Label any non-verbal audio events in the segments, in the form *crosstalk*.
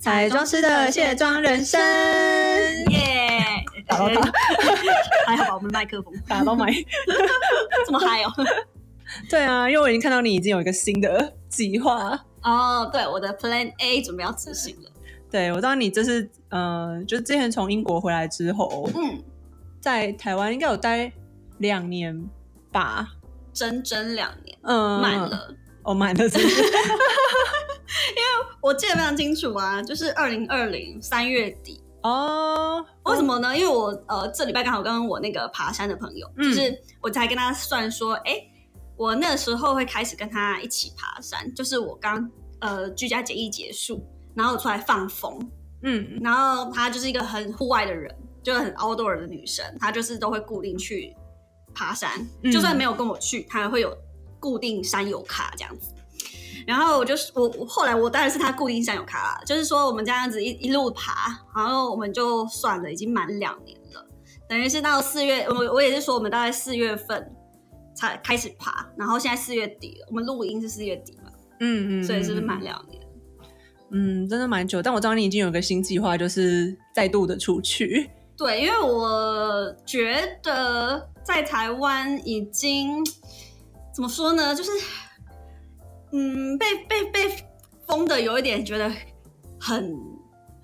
彩妆师的卸妆人生。耶！打到他，*laughs* 还好吧，我们的麦克风打到麦。*laughs* 这么嗨哦。对啊，因为我已经看到你已经有一个新的计划。哦，对，我的 Plan A 准备要执行了。对，我知道你这是，呃，就是之前从英国回来之后，嗯，在台湾应该有待两年吧，整整两年，嗯，满了。哦，满了，*laughs* *laughs* 是？我记得非常清楚啊，就是二零二零三月底。哦，为什么呢？因为我呃这礼拜刚好跟我那个爬山的朋友，嗯就是我才跟他算说，哎、我那时候会开始跟他一起爬山，就是我刚呃居家检疫结束，然后出来放风，嗯然后她就是一个很户外的人，就是很 outdoor 的女生，她就是都会固定去爬山，嗯就算没有跟我去，她会有固定山友卡这样子。然后我就是我我后来我当然是他固定山友卡啦，就是说我们这样子一一路爬，然后我们就算了，已经满两年了，等于是到四月，我我也是说我们大概四月份才开始爬，然后现在四月底了，我们录音是四月底嘛，嗯嗯，所以是不是满嗯？两年？嗯，真的蛮久。但我知道你已经有个新计划，就是再度的出去。对，因为我觉得在台湾已经怎么说呢，就是嗯，被被被封的有一点觉得很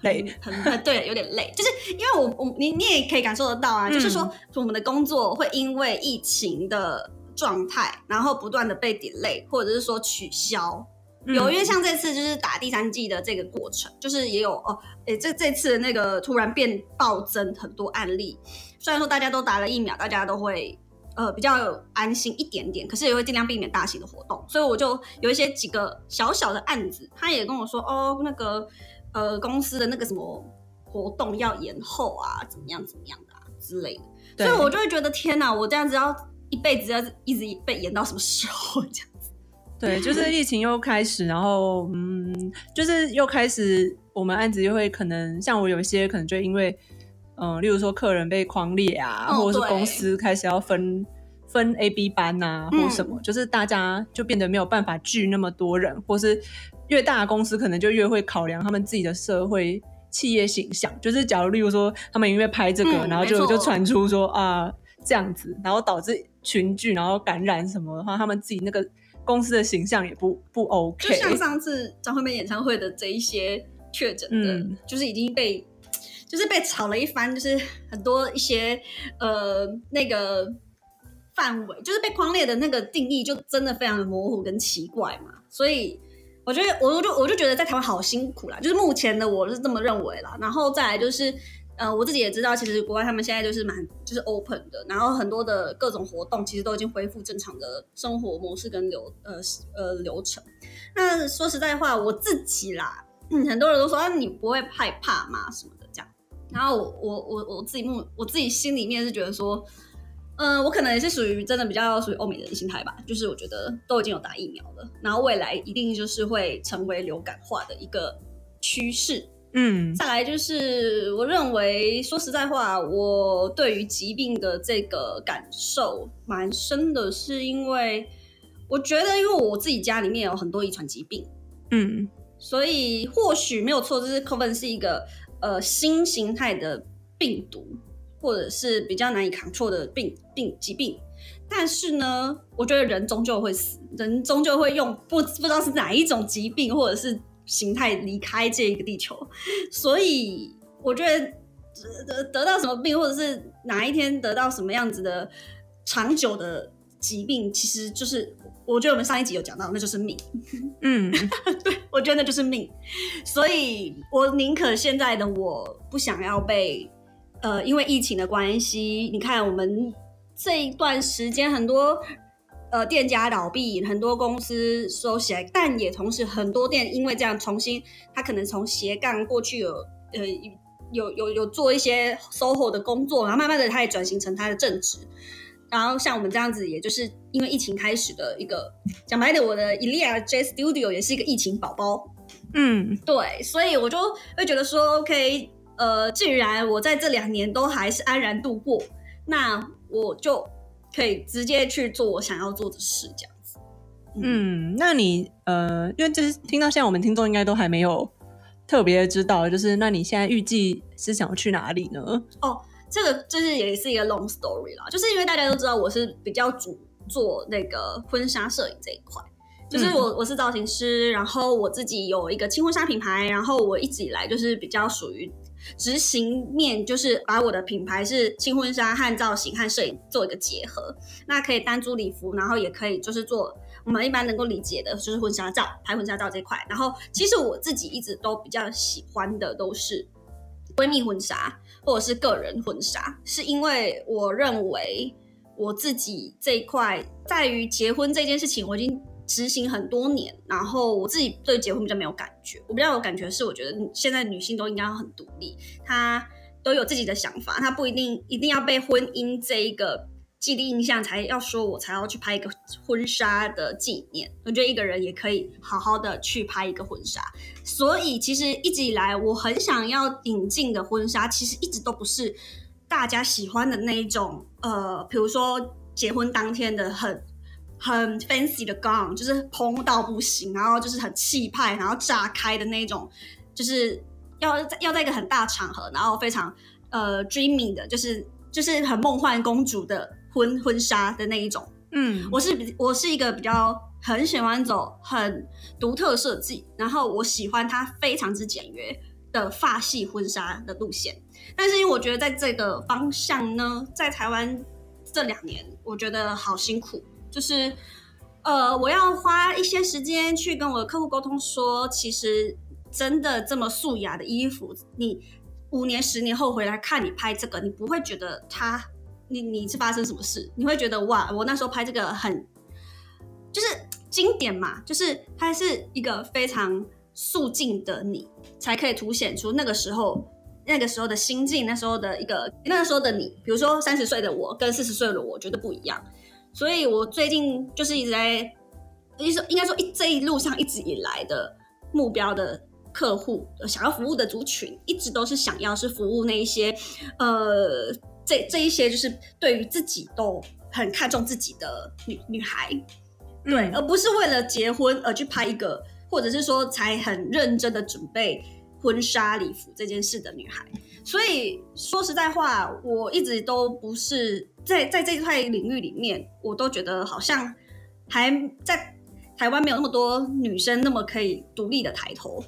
累。很很对，有点累，就是因为我我你你也可以感受得到啊，嗯就是说我们的工作会因为疫情的状态，然后不断的被 delay，或者是说取消。有，因为像这次就是打第三季的这个过程，就是也有哦，诶，这这次的那个突然变暴增很多案例，虽然说大家都打了疫苗，大家都会呃比较有安心一点点，可是也会尽量避免大型的活动，所以我就有一些几个小小的案子，他也跟我说哦，那个呃公司的那个什么活动要延后啊，怎么样怎么样的啊之类的，所以我就会觉得天哪，我这样子要一辈子要一直被延到什么时候？*laughs* 这样子？对，就是疫情又开始，然后嗯，就是又开始，我们案子又会可能像我有一些可能就因为嗯、例如说客人被框列啊，哦或者是公司开始要分分 A、B 班呐、嗯或什么，就是大家就变得没有办法聚那么多人，或是越大的公司可能就越会考量他们自己的社会企业形象。就是假如例如说他们因为拍这个，嗯然后就就传出说啊这样子，然后导致群聚，然后感染什么的话，他们自己那个公司的形象也不不 OK。就像上次张惠妹演唱会的这一些确诊的，嗯就是已经被就是被炒了一番，就是很多一些呃那个范围，就是被框列的那个定义，就真的非常的模糊跟奇怪嘛。所以我觉得，我我就我就觉得在台湾好辛苦啦，就是目前的我是这么认为啦。然后再来就是。呃，我自己也知道，其实国外他们现在就是蛮就是 open 的，然后很多的各种活动其实都已经恢复正常的生活模式跟流呃呃流程。那说实在话，我自己啦，嗯，很多人都说啊，你不会害怕吗？什么。然后我我我我自己目我自己心里面是觉得说，嗯、我可能也是属于真的比较属于欧美人心态吧，就是我觉得都已经有打疫苗了，然后未来一定就是会成为流感化的一个趋势。嗯再来就是，我认为说实在话，我对于疾病的这个感受蛮深的，是因为我觉得，因为我自己家里面有很多遗传疾病，嗯所以或许没有错，就是 COVID 是一个呃新形态的病毒，或者是比较难以抗挫的病病疾病。但是呢，我觉得人终究会死，人终究会用不不知道是哪一种疾病或者是形态离开这一个地球，所以我觉得得得到什么病，或者是哪一天得到什么样子的长久的疾病，其实就是我觉得我们上一集有讲到，那就是命。嗯 *laughs* 对我觉得那就是命，所以我宁可现在的我不想要被呃，因为疫情的关系，你看我们这一段时间很多呃店家倒闭，很多公司收起来，但也同时很多店因为这样重新，他可能从斜杠过去有呃有有有做一些 SOHO 的工作，然后慢慢的他也转型成他的正职。然后像我们这样子，也就是因为疫情开始的一个讲白的，我的 Elia J Studio 也是一个疫情宝宝。嗯，对，所以我就会觉得说，OK，呃，既然我在这两年都还是安然度过，那我就可以直接去做我想要做的事，这样子。嗯，那你呃，因为就是听到现在，我们听众应该都还没有特别知道，就是那你现在预计是想要去哪里呢？哦，这个就是也是一个 long story 啦，就是因为大家都知道我是比较主做那个婚纱摄影这一块。就是我我是造型师，然后我自己有一个轻婚纱品牌，然后我一直以来就是比较属于执行面，就是把我的品牌是轻婚纱和造型和摄影做一个结合，那可以单租礼服，然后也可以就是做我们一般能够理解的，就是婚纱照拍婚纱照这块。然后其实我自己一直都比较喜欢的都是闺蜜婚纱或者是个人婚纱，是因为我认为我自己这一块在于结婚这件事情，我已经。执行很多年，然后我自己对结婚比较没有感觉。我比较有感觉是，我觉得现在女性都应该很独立，她都有自己的想法，她不一定一定要被婚姻这一个既定印象才要说我才要去拍一个婚纱的纪念。我觉得一个人也可以好好的去拍一个婚纱。所以其实一直以来我很想要引进的婚纱，其实一直都不是大家喜欢的那一种。呃，比如说结婚当天的很。很 fancy 的 gown，就是蓬到不行，然后就是很气派，然后炸开的那种，就是要要在一个很大场合，然后非常呃 dreamy 的，就是就是很梦幻公主的婚婚纱的那一种。嗯，我是比我是一个比较很喜欢走很独特设计，然后我喜欢它非常之简约的发系婚纱的路线。但是因为我觉得在这个方向呢，在台湾这两年，我觉得好辛苦。就是，呃，我要花一些时间去跟我的客户沟通，说其实真的这么素雅的衣服，你五年、十年后回来看你拍这个，你不会觉得它，你你是发生什么事？你会觉得哇，我那时候拍这个很，就是经典嘛，就是它是一个非常素净的你，才可以凸显出那个时候那个时候的心境，那时候的一个那个时候的你，比如说三十岁的我跟四十岁的我，觉得不一样。所以，我最近就是一直在，应说应该说一这一路上一直以来的目标的客户，想要服务的族群，一直都是想要是服务那一些，呃，这这一些就是对于自己都很看重自己的女女孩，对，而不是为了结婚而去拍一个，或者是说才很认真的准备婚纱礼服这件事的女孩。所以说实在话，我一直都不是在在这一块领域里面，我都觉得好像还在台湾没有那么多女生那么可以独立的抬头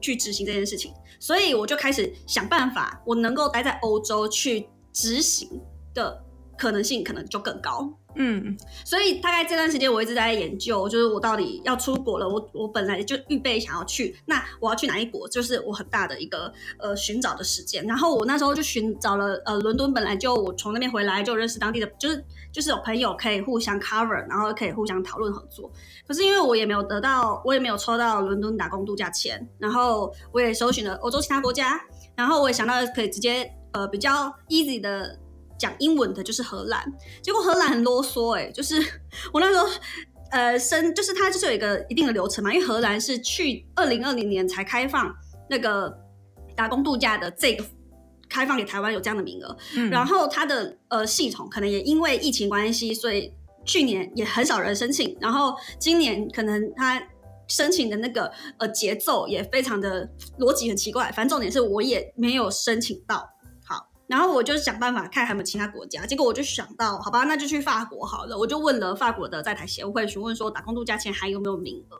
去执行这件事情，所以我就开始想办法，我能够待在欧洲去执行的可能性可能就更高。嗯，所以大概这段时间我一直在研究，就是我到底要出国了，我我本来就预备想要去，那我要去哪一国，就是我很大的一个呃寻找的时间。然后我那时候就寻找了呃伦敦，本来就我从那边回来就认识当地的，就是就是有朋友可以互相 cover，然后可以互相讨论合作。可是因为我也没有得到，我也没有抽到伦敦打工度假签，然后我也搜寻了欧洲其他国家，然后我也想到可以直接呃比较 easy 的。讲英文的就是荷兰，结果荷兰很啰嗦哎，就是我那时候呃申，就是它就是有一个一定的流程嘛，因为荷兰是去二零二零年才开放那个打工度假的这个开放给台湾有这样的名额，然后它的呃系统可能也因为疫情关系，所以去年也很少人申请，然后今年可能它申请的那个呃节奏也非常的逻辑很奇怪，反正重点是我也没有申请到。然后我就想办法看还有没有其他国家，结果我就想到，好吧，那就去法国好了。我就问了法国的在台协会询问说，打工度假签还有没有名额？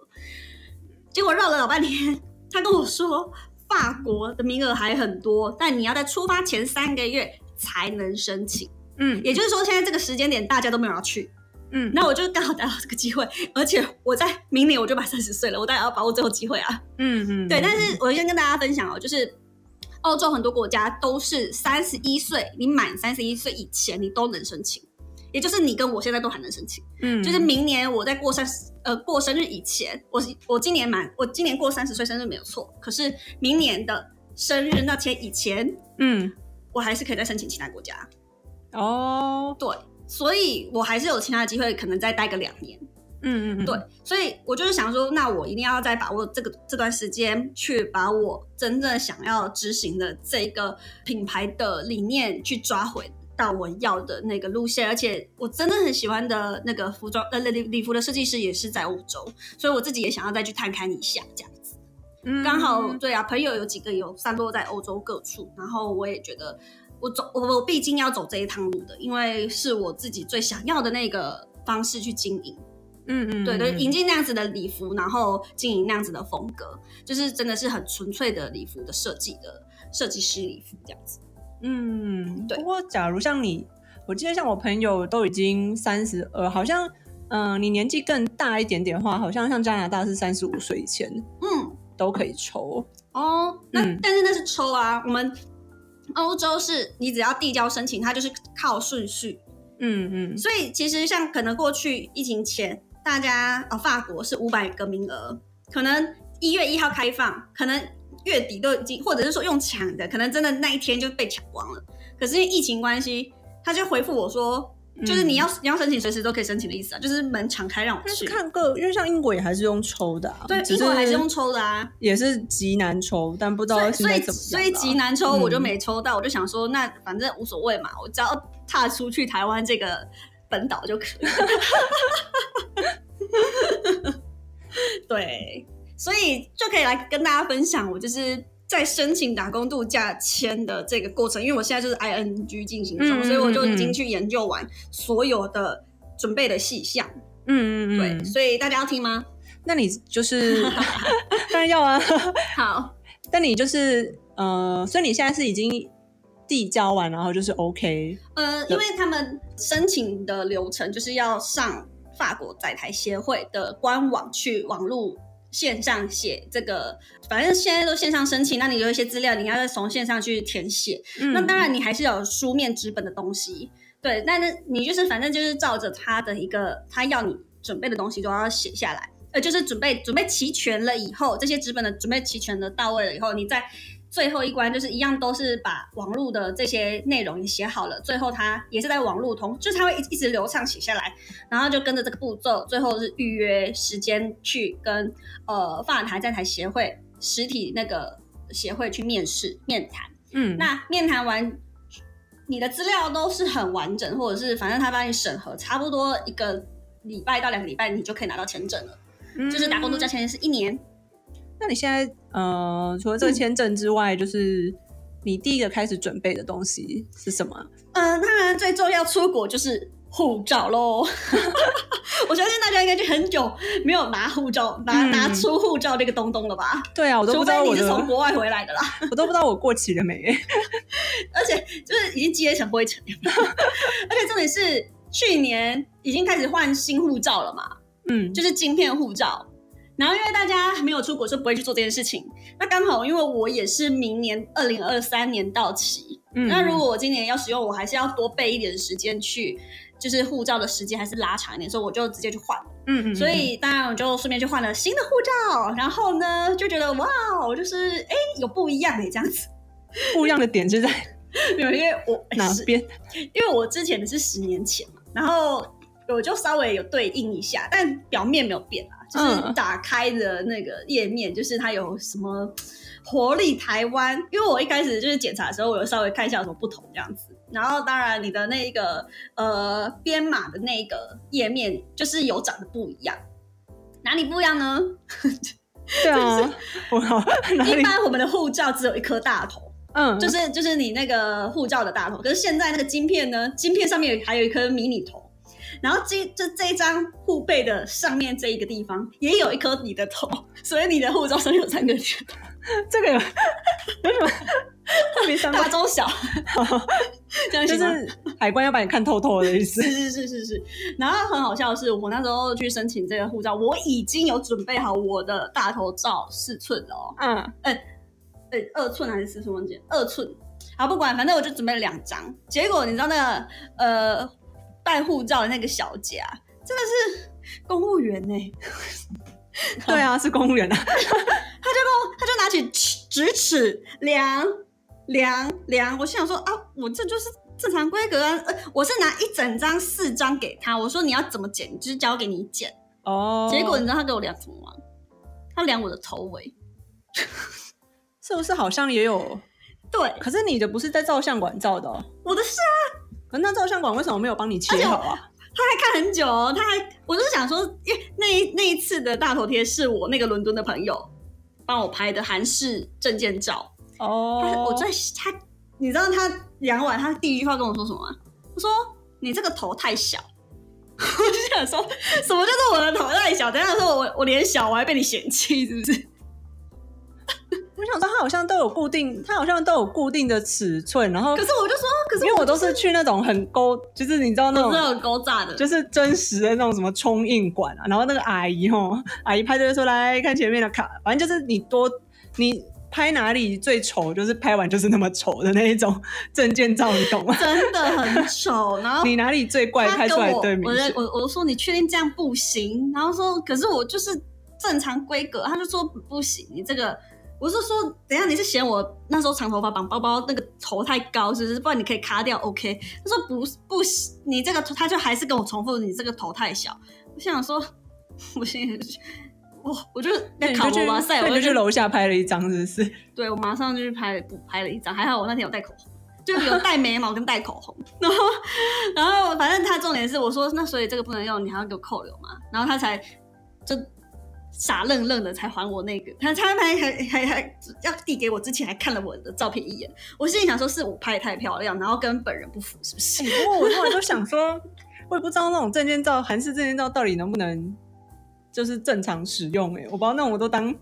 结果绕了老半天，他跟我说，法国的名额还很多，但你要在出发前三个月才能申请。嗯，也就是说，现在这个时间点大家都没有要去。嗯，那我就刚好逮到这个机会，而且我在明年我就满三十岁了，我当然要把握最后机会啊。嗯嗯，对。但是我先跟大家分享哦，就是。欧洲很多国家都是三十一岁，你满三十一岁以前你都能申请，也就是你跟我现在都还能申请。嗯，就是明年我在过三十呃过生日以前，我我今年满我今年过三十岁生日没有错，可是明年的生日那天以前，嗯我还是可以再申请其他国家。哦，对，所以我还是有其他的机会，可能再待个两年。嗯嗯嗯，对，所以我就是想说，那我一定要再把握这个这段时间，去把我真正想要执行的这个品牌的理念去抓回到我要的那个路线。而且我真的很喜欢的那个服装呃礼礼服的设计师也是在欧洲，所以我自己也想要再去探勘一下这样子。嗯刚好对啊，朋友有几个有散落在欧洲各处，然后我也觉得我走我我毕竟要走这一趟路的，因为是我自己最想要的那个方式去经营。嗯嗯，对对，嗯引进那样子的礼服，然后经营那样子的风格，就是真的是很纯粹的礼服的设计的设计师礼服这样子。嗯，对不过假如像你，我记得像我朋友都已经三十二，好像嗯、你年纪更大一点点的话，好像像加拿大是三十五岁以前嗯，都可以抽。哦，那、嗯但是那是抽啊，我们欧洲是你只要递交申请，它就是靠顺序，嗯嗯所以其实像可能过去疫情前，大家哦法国是五百个名额，可能一月一号开放，可能月底都已经，或者是说用抢的，可能真的那一天就被抢光了。可是因为疫情关系，他就回复我说，就是你要、你要申请，随时都可以申请的意思啊，就是门敞开让我但是去。看个，因为像英国也还是用抽的、啊，对，英国还是用抽的啊，也是极难抽，但不知道所以所以现在怎么、啊。所以极难抽，嗯我就没抽到，我就想说，那反正无所谓嘛，我只要踏出去台湾这个本岛就可以了。*laughs* 对，所以就可以来跟大家分享，我就是在申请打工度假签的这个过程，因为我现在就是 ING 进行中，嗯嗯所以我就已经去研究完所有的准备的细项。嗯嗯嗯，对，所以大家要听吗？那你就是 *laughs* 当然要啊。好，但你就是呃，所以你现在是已经递交完，然后就是 OK。呃，因为他们申请的流程就是要上法国在台协会的官网去网络线上写这个，反正现在都线上申请，那你有一些资料，你要再从线上去填写。嗯那当然，你还是有书面纸本的东西，对，但是你就是反正就是照着他的一个他要你准备的东西都要写下来，呃，就是准备准备齐全了以后，这些纸本的准备齐全的到位了以后，你再最后一关就是一样都是把网络的这些内容也写好了，最后他也是在网络通，就是他会一一直流畅写下来，然后就跟着这个步骤，最后是预约时间去跟呃法台在台协会实体那个协会去面试面谈。嗯，那面谈完，你的资料都是很完整，或者是反正他帮你审核，差不多一个礼拜到两个礼拜，你就可以拿到签证了。就是打工度假签是一年。那你现在呃，除了嗯这个签证之外，就是你第一个开始准备的东西是什么？嗯、当然最重要出国就是护照喽。*laughs* 我相信大家应该就很久没有拿护照、拿、嗯拿出护照这个东东了吧？对啊，我都除不知道你是从，国外回来的啦，*laughs* 我都不知道我过期了没。*laughs* 而且就是已经积累成不会成，而且重点是去年已经开始换新护照了嘛，嗯，就是晶片护照。然后因为大家没有出国，就不会去做这件事情。那刚好，因为我也是明年二零二三年到期，嗯那如果我今年要使用，我还是要多备一点时间去，就是护照的时间还是拉长一点，所以我就直接去换。嗯嗯，所以当然我就顺便去换了新的护照，然后呢就觉得哇，我就是哎有不一样哎这样子，不一样的点就在有 *laughs* 因为我哪是边？*laughs* 因为我之前的是十年前嘛，然后我就稍微有对应一下，但表面没有变啊，就是嗯。打开的那个页面，就是它有什么活力台湾，因为我一开始就是检查的时候，我有稍微看一下有什么不同这样子，然后当然你的那个呃编码的那个页面就是有长得不一样，哪里不一样呢？对 *laughs* 啊？一般我们的护照只有一颗大头，嗯，就是就是你那个护照的大头，可是现在那个晶片呢，晶片上面有还有一颗迷你头，然后这这这一张护背的上面这一个地方也有一颗你的头，所以你的护照上面有三个你的头，*laughs* 这个有为什么特别像大中小，*laughs* 这样就？是海关要把你看透透的意思。是。是是是。是，然后很好笑的是，我那时候去申请这个护照，我已经有准备好我的大头照四寸了哦，嗯，呃二寸还是四寸忘记二寸，好不管，反正我就准备了两张。结果你知道那个呃办护照的那个小姐啊，真的是公务员呢、*laughs* 对啊，是公务员啊。*laughs* 他就他就拿起尺直尺量量量，我心想说啊，我这就是正常规格啊，呃，我是拿一整张四张给他，我说你要怎么剪，就是交给你剪。哦，结果你知道他给我量什么吗？他量我的头围。*laughs* 是不是好像也有？对，可是你的不是在照相馆照的、哦，我的是啊，可那照相馆为什么没有帮你切好啊？他还看很久哦，他还，我就是想说，因为那一那一次的大头贴是我那个伦敦的朋友帮我拍的韩式证件照，他哦，我在他，你知道他量完，他第一句话跟我说什么吗？他说：“你这个头太小。*laughs* ”我就想说，什么叫做我的头太小？等一下说我我脸小，我还被你嫌弃，是不是？我想说他好像都有固定，他好像都有固定的尺寸，然后可是我就说，可是因为我都是去那种很勾，就是你知道那种很勾炸的，就是真实的那种什么冲印馆啊，然后那个阿姨吼，阿姨拍就会说来看前面的卡，反正就是你多你拍哪里最丑，就是拍完就是那么丑的那一种证件照，你懂吗？真的很丑。然后你哪里最怪，拍出来对明显。我我说你确定这样不行？然后说可是我就是正常规格，他就说不行，你这个。我是说，等一下你是嫌我那时候长头发绑包包那个头太高，是不是？不然你可以卡掉，OK？他说不不行，你这个他就还是跟我重复，你这个头太小。我想说，*laughs* 我现在我我就在考我吧赛，对我就去楼下拍了一张，是不是？对我马上就去拍了补拍了一张，还好我那天有带口红，就有带眉毛跟带口红。*laughs* 然后然后反正他重点是我说那所以这个不能用，你还要给我扣留嘛？然后他才就傻愣愣的才还我那个，他他还还还还要递给我之前还看了我的照片一眼，我心里想说是我拍的太漂亮，然后跟本人不符是不是？不过我后来就想说，*laughs* 我也不知道那种证件照，韩式证件照到底能不能就是正常使用、欸？哎，我不知道那种我都当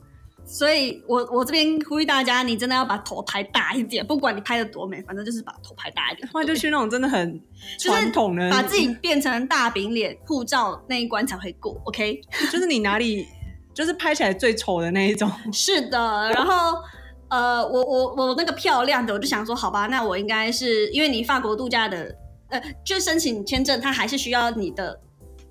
所以我我这边呼吁大家，你真的要把头拍大一点，不管你拍的多美，反正就是把头拍大一点。后来就去那种真的很传统的，把自己变成大饼脸，护照那一关才会过。OK，就是你哪里就是拍起来最丑的那一种。*laughs* 是的。然后呃，我我我那个漂亮的，我就想说，好吧，那我应该是因为你法国度假的，呃，就申请签证，它还是需要你的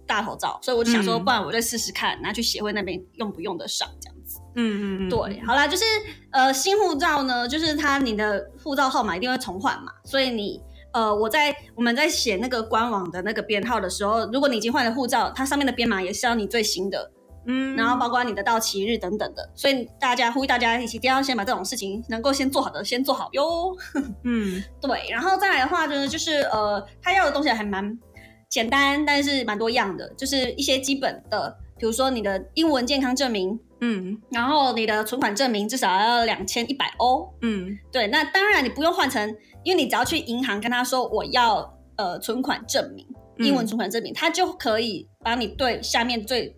大头照，所以我就想说，嗯不然我再试试看，拿去协会那边用不用得上这样子。嗯嗯嗯，对，好啦，就是呃，新护照呢，就是它你的护照号码一定会重换嘛，所以你呃，我在我们在写那个官网的那个编号的时候，如果你已经换了护照，它上面的编码也是要你最新的，嗯，然后包括你的到期日等等的，所以大家呼吁大家一起一定要先把这种事情能够先做好的先做好哟。嗯。*laughs* 对，然后再来的话呢，就是呃，他要的东西还蛮简单，但是蛮多样的，就是一些基本的，比如说你的英文健康证明，嗯。然后你的存款证明至少要两千一百欧。嗯。对，那当然你不用换成，因为你只要去银行跟他说我要呃存款证明，英文嗯存款证明，他就可以把你对下面最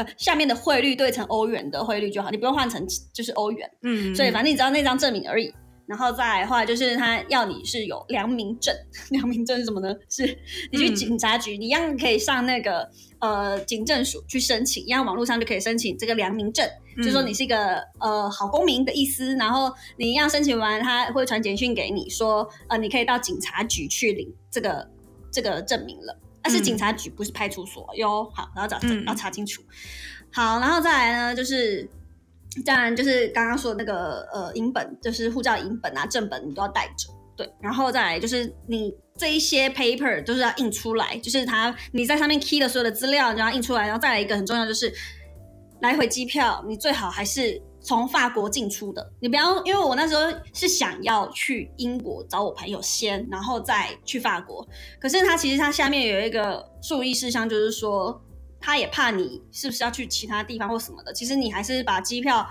呃下面的汇率对成欧元的汇率就好，你不用换成就是欧元。嗯，所以反正你只要那张证明而已。然后再话，就是他要你是有良民证，良民证是什么呢？是你去嗯警察局，你一样可以上那个呃警政署去申请，一样网络上就可以申请这个良民证，嗯就说你是一个呃好公民的意思。然后你一样申请完，他会传简讯给你说，呃，你可以到警察局去领这个这个证明了。但是嗯警察局不是派出所哟，好，然后找嗯要查清楚。好，然后再来呢，就是当然就是刚刚说的那个呃影本，就是护照影本啊、正本你都要带着。对，然后再来就是你这一些 paper 都是要印出来，就是它你在上面 key 的所有的资料，你就要印出来。然后再来一个很重要就是来回机票，你最好还是从法国进出的。你不要，因为我那时候是想要去英国找我朋友先，然后再去法国。可是他其实他下面有一个注意事项，就是说他也怕你是不是要去其他地方或什么的。其实你还是把机票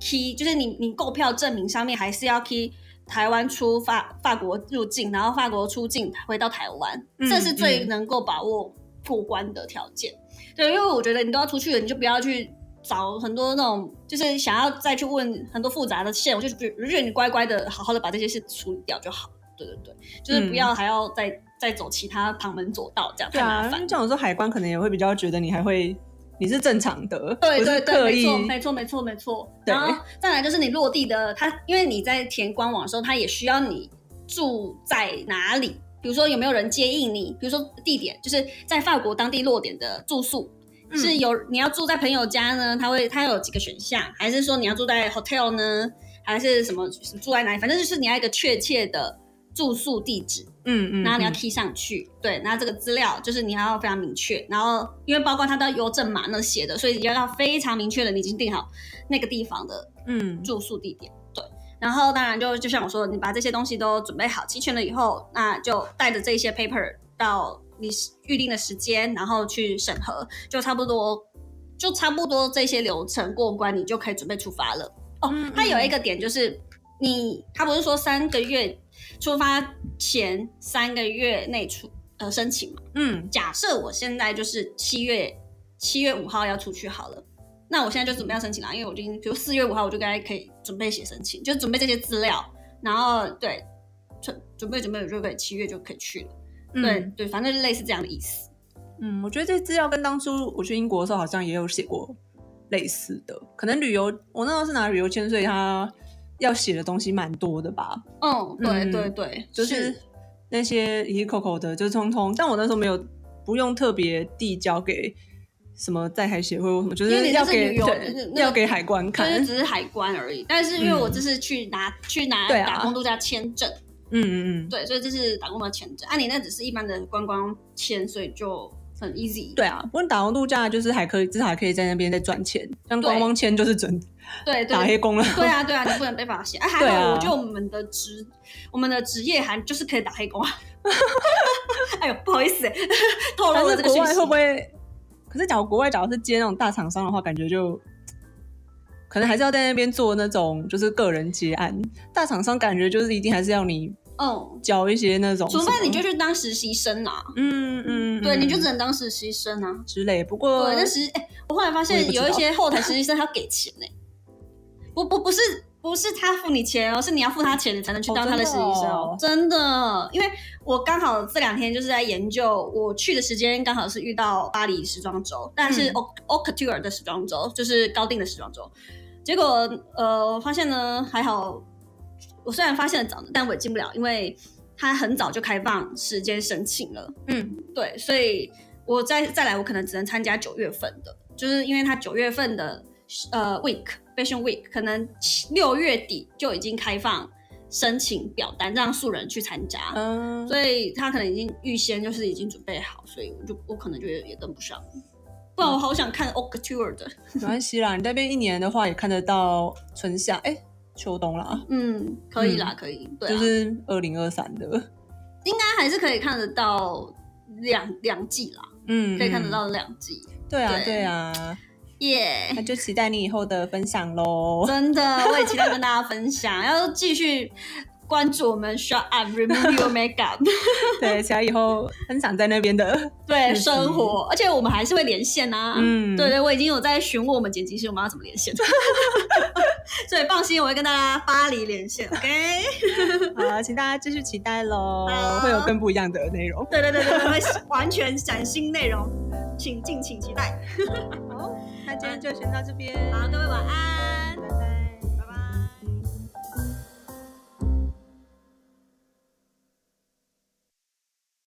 key，就是你你购票证明上面还是要 key 台湾出法法国入境，然后法国出境回到台湾，嗯这是最嗯能够把握过关的条件。对，因为我觉得你都要出去了，你就不要去。找很多那种，就是想要再去问很多复杂的线，我就觉得，我就觉得你乖乖的、好好的把这些事处理掉就好。对对对，就是不要还要再、再走其他旁门左道，这样太对啊，因麻烦为。这种时候海关可能也会比较觉得你还会你是正常的，对对对，没错没错没错没错。然后再来就是你落地的，它因为你在填官网的时候，它也需要你住在哪里，比如说有没有人接应你，比如说地点，就是在法国当地落点的住宿。嗯是有你要住在朋友家呢，他会他有几个选项，还是说你要住在 hotel 呢，还是什么住在哪里？反正就是你要一个确切的住宿地址，嗯嗯，然后你要嗯 key 上去，对，那这个资料就是你要非常明确，然后因为包括它都要邮政码那写的，所以你要要非常明确的你已经定好那个地方的嗯住宿地点，对。然后当然就就像我说的，你把这些东西都准备好齐全了以后，那就带着这些 paper 到你预定的时间，然后去审核，就差不多就差不多这些流程过关，你就可以准备出发了。哦嗯，它有一个点就是你，他不是说三个月出发前三个月内出呃申请嘛？嗯假设我现在就是七月七月五号要出去好了，那我现在就准备要申请了，因为我已经比如四月五号我就该可以准备写申请，就准备这些资料，然后对准准备准备我就可以七月就可以去了。嗯。对对，反正就类似这样的意思。嗯，我觉得这资料跟当初我去英国的时候好像也有写过类似的，可能旅游我那时候是拿旅游签，所以他要写的东西蛮多的吧，嗯，对嗯。对对，就是那些一口口的，就通通，但我那时候没有不用特别递交给什么在海协会或什么，就是要给要给海关就看，是只是海关而已。但是因为我这是去拿、去拿打工度假签证，嗯嗯嗯，对，所以这是打工的签证。啊，你那只是一般的观光签，所以就很 easy。对啊，不过打工度假就是还可以，至少还可以在那边再赚钱，像观光签就是准对对打黑工了。对啊，对啊，你不能被发现。啊，还好，我觉得我们的职，我们的职业还就是可以打黑工啊。*laughs* 哎呦，不好意思，透露但了这个讯息是国外会。不会？可是假如国外假如是接那种大厂商的话，感觉就可能还是要在那边做那种就是个人结案。大厂商感觉就是一定还是要你嗯，交一些那种，除非你就去当实习生啊。嗯嗯，对，嗯你就只能当实习生啊。之类。不过对，但实哎、我后来发现有一些后台实习生他要给钱呢、不不不是不是他付你钱哦，是你要付他钱，你才能去哦当他的实习生哦。真真的，因为我刚好这两天就是在研究，我去的时间刚好是遇到巴黎时装周，但是嗯 o o c o u t u r 的时装周，就是高定的时装周。结果呃，发现呢还好，我虽然发现的早，但我也进不了，因为他很早就开放时间申请了。嗯对，所以我再再来，我可能只能参加九月份的，就是因为他九月份的呃 week fashion week 可能七六月底就已经开放申请表单，让素人去参加，嗯，所以他可能已经预先就是已经准备好，所以我就我可能就也跟不上。不然我好想看 o c t u r 的，没关系啦。你那边一年的话也看得到春夏，哎、秋冬啦，嗯，可以啦，可以，对、啊，就是二零二三的，应该还是可以看得到两两季啦，嗯，可以看得嗯。到两季，对啊，对。对啊，耶、那就期待你以后的分享喽。真的，我也期待跟大家分享，*laughs* 要继续关注我们 Shut Up Remove Your Makeup *laughs* 对，期待以后分享在那边的。*laughs* 对生活，而且我们还是会连线啊。嗯对对，我已经有在询问我们剪辑师我们要怎么连线，*laughs* 所以放心，我会跟大家巴黎连线，OK？好，请大家继续期待喽好，会有更不一样的内容。对对对对，会完全崭新内容，请敬请期待。好，那今天就先到这边。好，各位晚安。